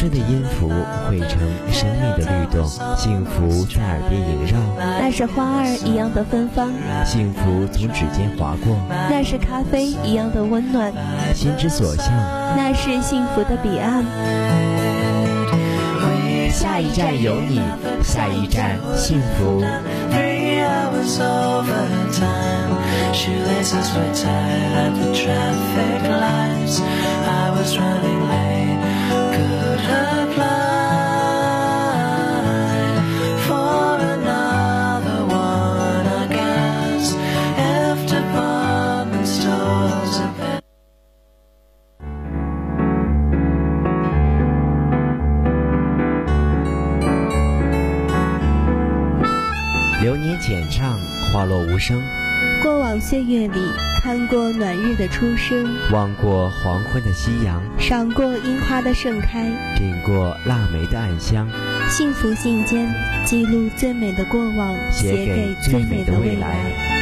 春的音符汇成生命的律动，幸福在耳边萦绕。那是花儿一样的芬芳，幸福从指尖划过。那是咖啡一样的温暖，心之所向。那是幸福的彼岸。下一站有你，下一站幸福。过往岁月里，看过暖日的初升，望过黄昏的夕阳，赏过樱花的盛开，品过腊梅的暗香。幸福信笺，记录最美的过往，写给最美的未来。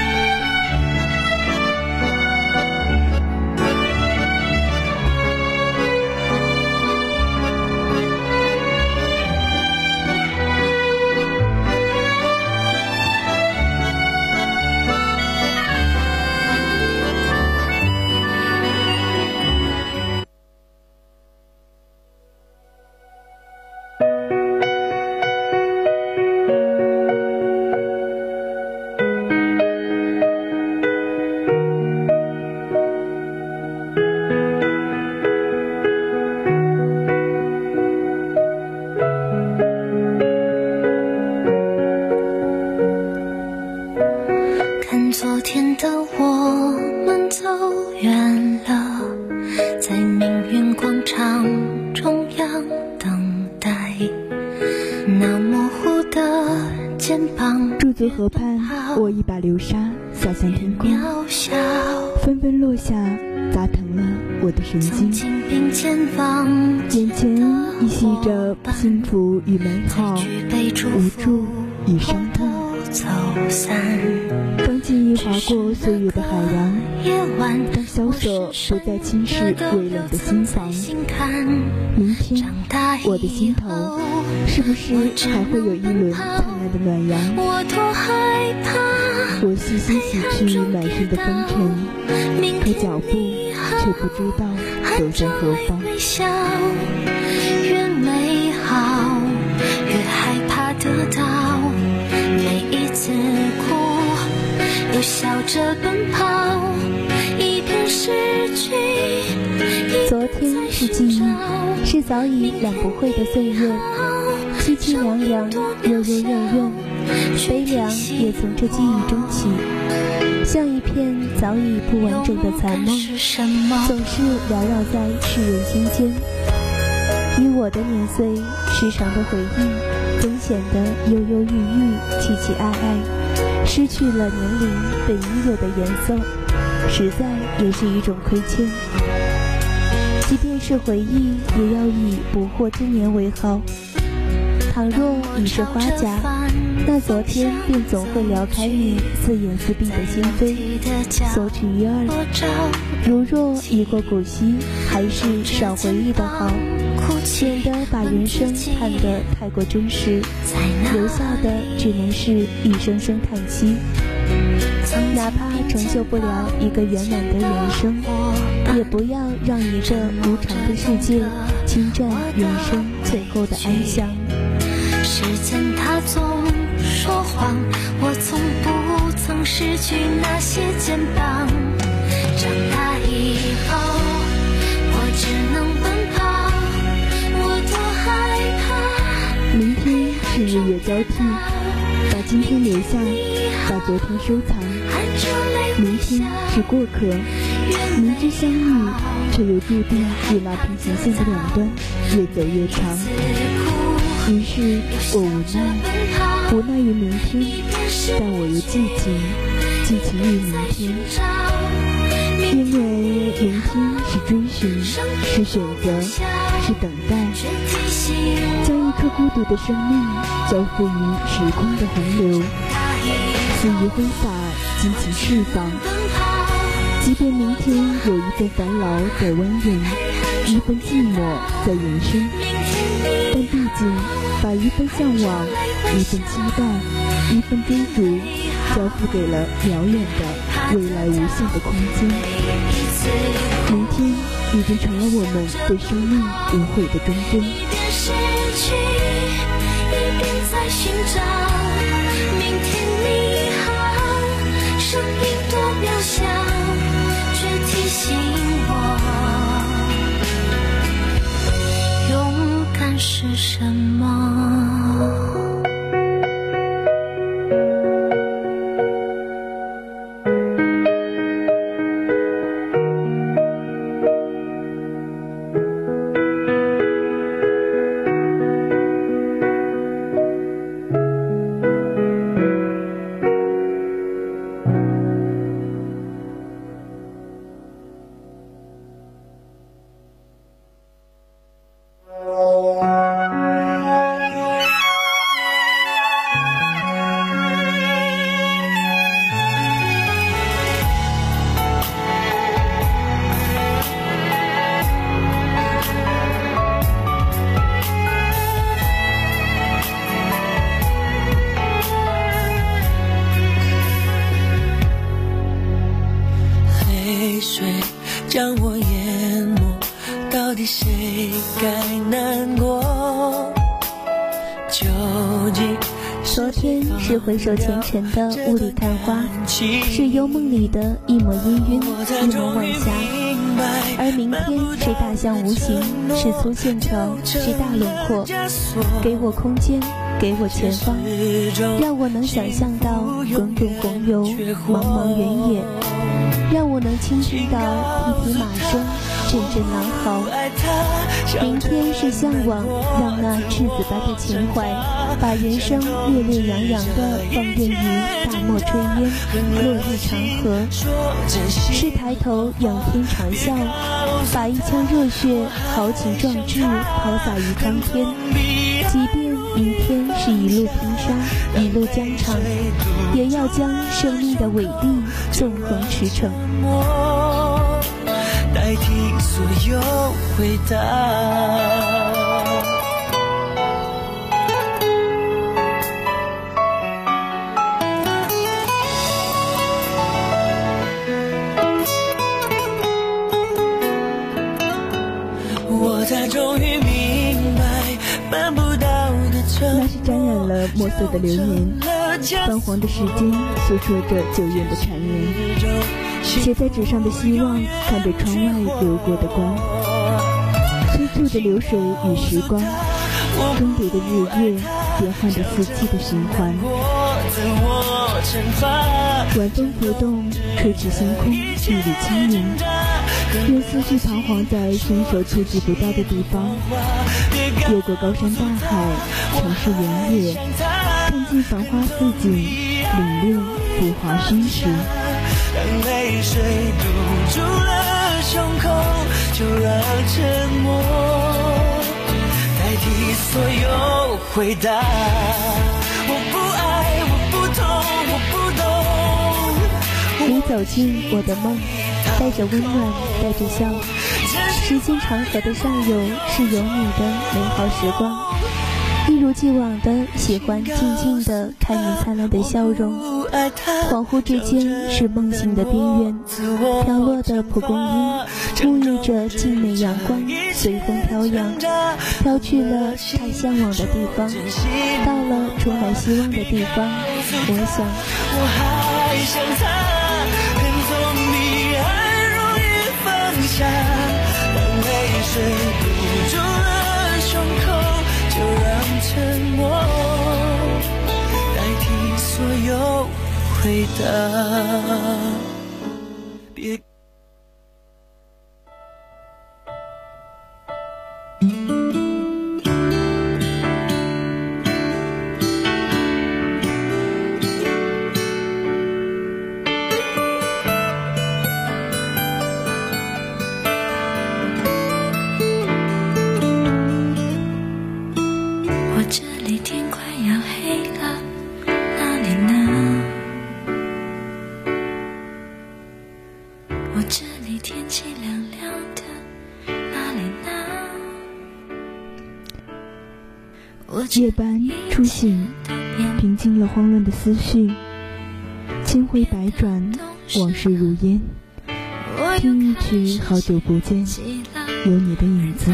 河畔，握一把流沙洒向天空，纷纷落下，砸疼了我的神经。眼前依稀着幸福与美好，无助与伤痛。当记忆划过岁月的海洋，当萧瑟不再侵蚀微冷的心房，明天我的心头是不是还会有一轮灿烂的暖阳？我细心洗去满身的风尘，可脚步却不知道走向何方。越美好，越害怕得到。自哭，又笑着奔跑，一边失去。昨天是记忆，是早已两不会的岁月，凄凉凉，幽幽怨怨，悲凉也从这记忆中起，像一片早已不完整的残梦，总是缭绕在世人心间。与我的年岁，时常的回忆。总显得忧忧郁郁、凄凄爱爱，失去了年龄本应有的颜色，实在也是一种亏欠。即便是回忆，也要以不惑之年为好。倘若已是花甲，那昨天便总会撩开你似眼似闭的心扉，索取一二。如若已过古稀，还是少回忆的好。免得把人生看得太过真实，留下的只能是一声声叹息。哪怕成就不了一个圆满的人生，也不要让一个无常的世界侵占人生最后的安详。时间它总说谎，我从不曾失去那些肩膀。长大以后，我只能奔跑，我多害怕。明天。是日月交替，把今天留下，把昨天收藏。明天是过客，明知相遇，却又注定与那平行线的两端越走越长。越于是我无奈，无奈于明天，但我又寄情，寄情于明天，因为明天是追寻，是选择，是等待。将一颗孤独的生命交付于时空的洪流，肆意挥洒，尽情释放。即便明天有一份烦恼在蜿蜒，一份寂寞在延伸，但毕竟把一份向往、一份期待、一份追逐，交付给了遥远的未来无限的空间。明天已经成了我们对生命无悔的忠贞。声音多渺小，是什么。回首前尘的雾里看花，是幽梦里的一抹氤氲，一抹晚霞。而明天是大象无形，是粗线条，是大轮廓。给我空间，给我前方，让我能想象到滚滚红油，茫茫原野。让我能倾听到一匹马声，阵阵狼嚎。明天是向往，让那赤子般的情怀，把人生烈烈洋洋的放任于大漠炊烟，落日长河。是抬头仰天长啸，把一腔热血豪情壮志抛洒于苍天。即便明天是一路拼杀，一路疆场，也要将生命的伟力纵横驰骋。代替所有回答。我才终于明白，办不到的那是沾染了墨色的流年，泛黄的时间诉说着久远的缠绵。写在纸上的希望，看着窗外流过的光，催促着流水与时光，更迭的日月，变换着四季的循环。晚风拂动，吹起星空，一缕轻盈。任思绪彷徨在伸手触及不到的地方，越过高山大海，城市原野，看尽繁花似锦，领略浮华虚实。当泪水堵住了胸口，就让沉默代替所有回答。我不爱，我不痛，我不懂。你走进我的梦，带着温暖，带着笑。时间长河的上游是有你的美好时光。一如既往的喜欢静静的看你灿烂的笑容，恍惚之间是梦醒的边缘，飘落的蒲公英沐浴着静美阳光，随风飘扬，飘去了太向往的地方，到了充满希望的地方。我想，我还想再回答。别夜班出行，平静了慌乱的思绪，千回百转，往事如烟。听一曲《好久不见》，有你的影子。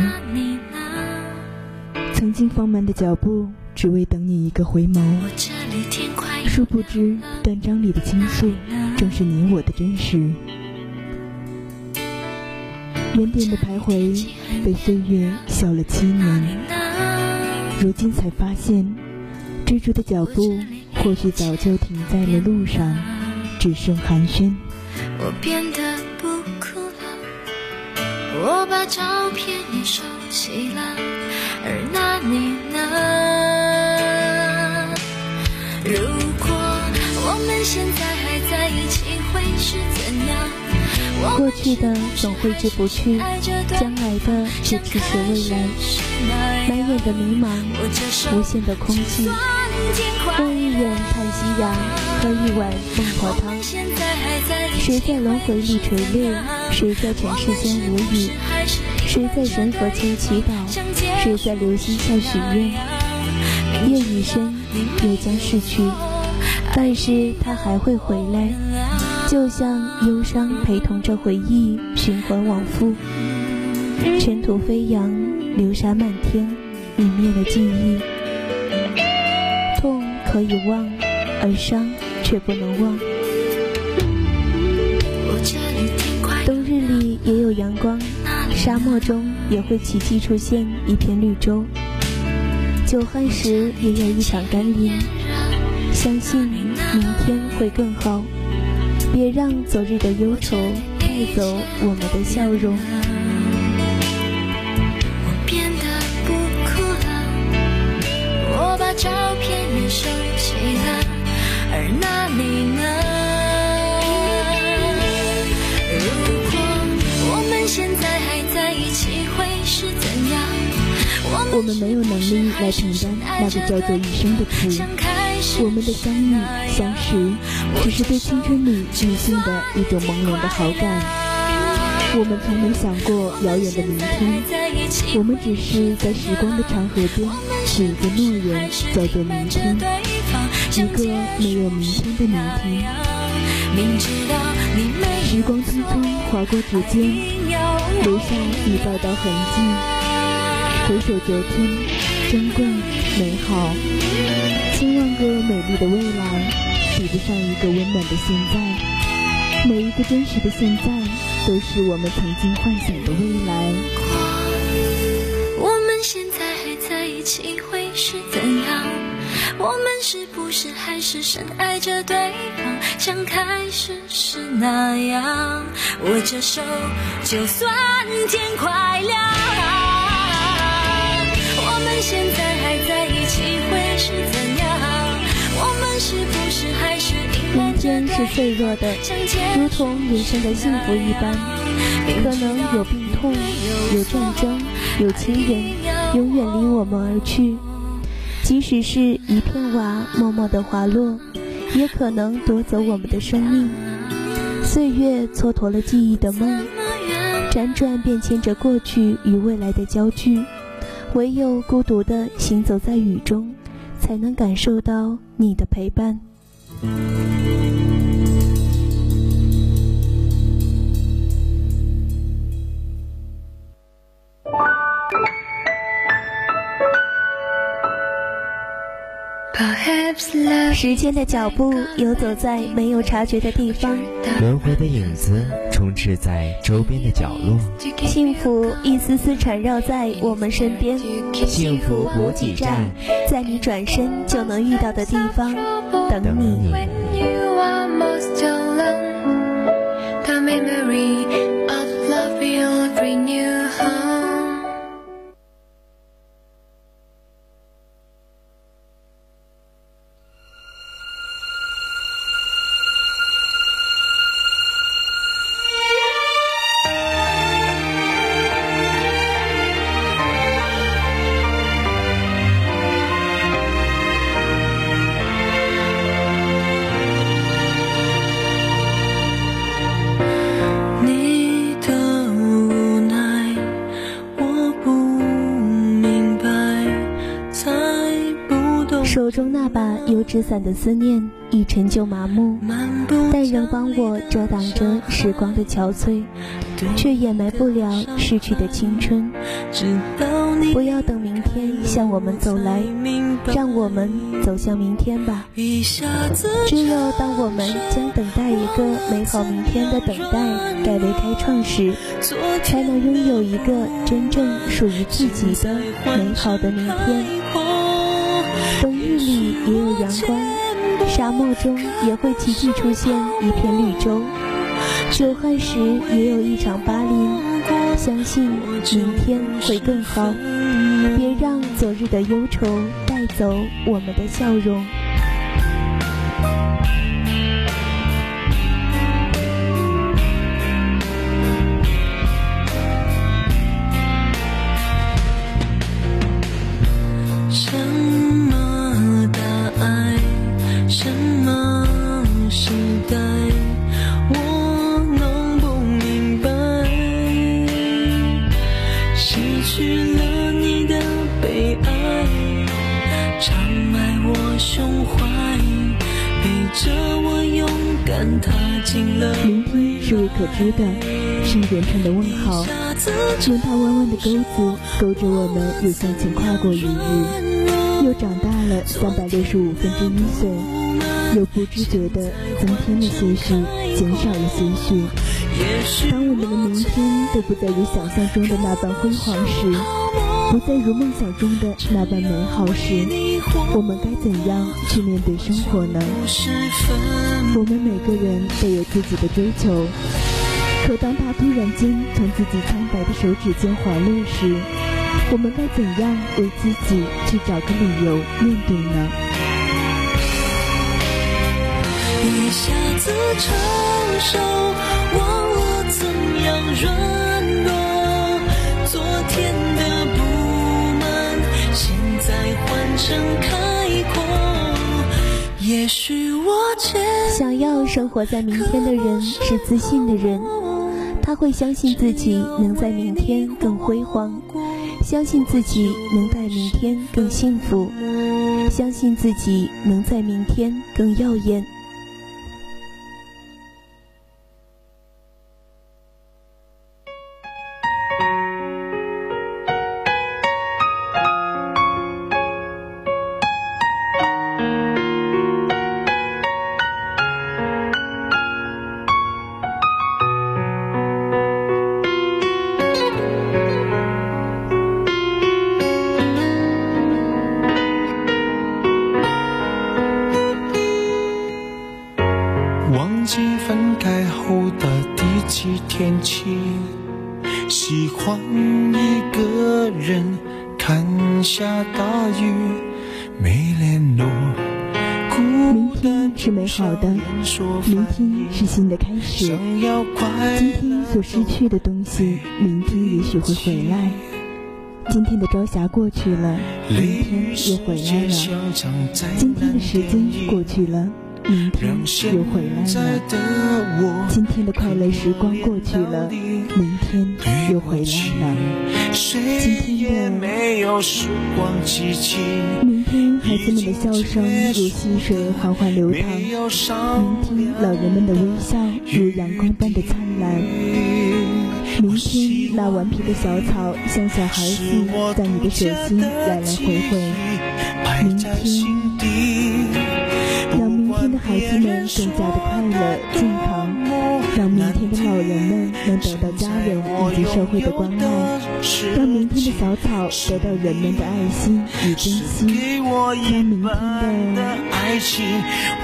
曾经放慢的脚步，只为等你一个回眸。殊不知，断章里的倾诉，正是你我的真实。原点的徘徊，被岁月笑了七年。如今才发现，追逐的脚步，或许早就停在了路上，只剩寒暄。我变得不哭了，我把照片也收起了，而那你呢？如果我们现在还在一起，会是怎样？过去的总挥之不去，将来的只提携未来。满眼的迷茫，无限的空寂。望一眼太夕阳，喝一碗孟婆汤。谁在轮回里垂泪？谁在尘世间无语？谁在神佛前祈祷？谁在流星下许愿？夜已深，又将逝去，但是他还会回来。就像忧伤陪同着回忆循环往复，尘土飞扬，流沙漫天，泯灭了记忆。痛可以忘，而伤却不能忘。冬日里也有阳光，沙漠中也会奇迹出现一片绿洲。久旱时也有一场甘霖，相信明天会更好。别让昨日的忧愁带走我们的笑容。我变得不哭了，我把照片也收起了，而那你呢？如果我们现在还在一起，会是怎样？我们没有能力来承担那个叫做一生的苦。我们的相遇相识，只是对青春里女性的一种朦胧的好感。我们从没想过遥远的明天，我们只是在时光的长河中许一个诺言，叫做明天，一个没有明天的明天。时光匆匆划过指尖，留下一道道痕迹。回首昨天，珍贵美好。千万个美丽的未来，比不上一个温暖的现在。每一个真实的现在，都是我们曾经幻想的未来。我们现在还在一起，会是怎样？我们是不是还是深爱着对方，像开始时那样？握着手，就算天快亮。我们现在天是脆弱的，如同人生的幸福一般，可能有病痛，有战争，有亲人永远离我们而去。即使是一片瓦默默的滑落，也可能夺走我们的生命。岁月蹉跎了记忆的梦，辗转变迁着过去与未来的焦距，唯有孤独的行走在雨中。才能感受到你的陪伴。时间的脚步游走在没有察觉的地方，轮回的影子充斥在周边的角落，幸福一丝丝缠绕在我们身边。幸福补给站，在你转身就能遇到的地方等你。的思念已陈旧麻木，但仍帮我遮挡着时光的憔悴，却掩埋不了逝去的青春。不要等明天向我们走来，让我们走向明天吧。只有当我们将等待一个美好明天的等待改为开创时，才能拥有一个真正属于自己的美好的明天。里也有阳光，沙漠中也会奇迹出现一片绿洲，久旱时也有一场巴黎。相信明天会更好，别让昨日的忧愁带走我们的笑容。是一连串的问号，用它弯弯的钩子勾着我们，又向前跨过一日，又长大了三百六十五分之一岁，又不知觉地增添了些许，减少了些许。当我们的明天都不再如想象中的那般辉煌时，不再如梦想中的那般美好时，我们该怎样去面对生活呢？我们每个人都有自己的追求，可当他突然间从自己苍白的手指间滑落时，我们该怎样为自己去找个理由面对呢？一下子成熟，忘了怎样软弱，昨天的不满，现在换成开阔。也许我想要生活在明天的人是自信的人，他会相信自己能在明天更辉煌，相信自己能在明天更幸福，相信自己能在明天更耀眼。天气喜欢一个人看下大雨，明天是美好的，明天是新的开始。今天所失去的东西，明天也许会回来。今天的朝霞过去了，明天又回来了。今天的时间过去了。明天又回来了，今天的快乐时光过去了，明天又回来了。今天的，明天孩子们的笑声如溪水缓缓流淌，明天老人们的微笑如阳光般的灿烂，明天那顽皮的小草像小孩子在你的手心来来回回，明天。的孩子们更加的快乐健康，让明天的老人们能得到家人以及社会的关爱，让明天的小草得到人们的爱心与珍惜，让明天的爱情，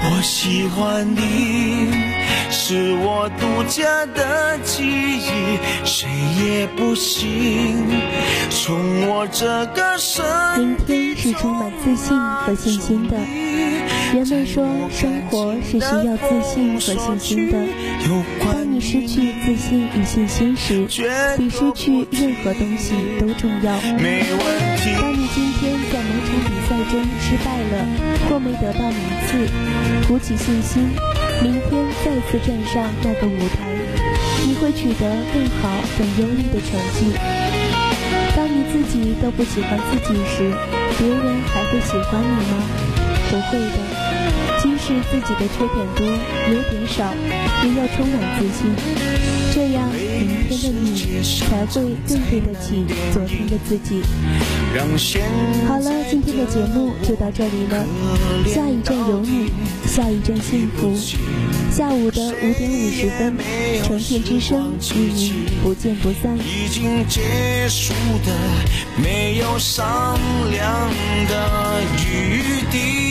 我喜欢你，是我独家的记忆，谁也不行从我这个身明天是充满自信和信心的。人们说，生活是需要自信和信心的。当你失去自信与信心时，比失去任何东西都重要。当你今天在某场比赛中失败了，或没得到名次，鼓起信心，明天再次站上那个舞台，你会取得更好、更优异的成绩。当你自己都不喜欢自己时，别人还会喜欢你吗？不会的。即使自己的缺点多，优点少，也要充满自信，这样明天的你才会更对得起昨天的自己。好了，今天的节目就到这里了，下一站有你，下一站幸福。下午的五点五十分，成片之声与您不见不散。已经结束的，没有商量的余地。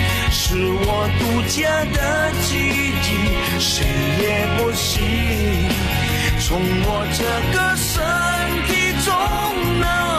是我独家的记忆谁也不行从我这个身体中拿